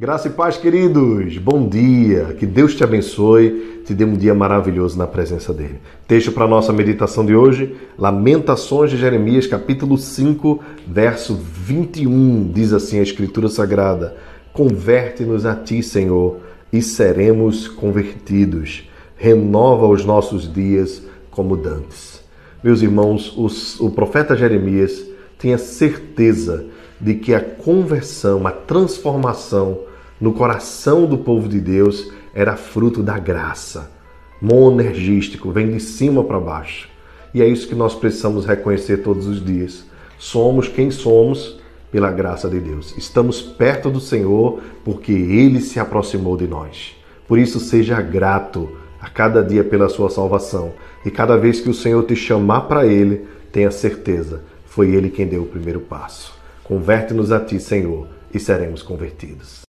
Graça e paz, queridos. Bom dia. Que Deus te abençoe, te dê um dia maravilhoso na presença dele. Texto para nossa meditação de hoje, Lamentações de Jeremias, capítulo 5, verso 21. Diz assim a Escritura Sagrada: Converte-nos a ti, Senhor, e seremos convertidos. Renova os nossos dias como dantes. Meus irmãos, os, o profeta Jeremias tinha certeza de que a conversão, a transformação no coração do povo de Deus era fruto da graça. Monergístico, vem de cima para baixo. E é isso que nós precisamos reconhecer todos os dias. Somos quem somos pela graça de Deus. Estamos perto do Senhor porque Ele se aproximou de nós. Por isso, seja grato a cada dia pela sua salvação. E cada vez que o Senhor te chamar para Ele, tenha certeza, foi Ele quem deu o primeiro passo. Converte-nos a Ti, Senhor, e seremos convertidos.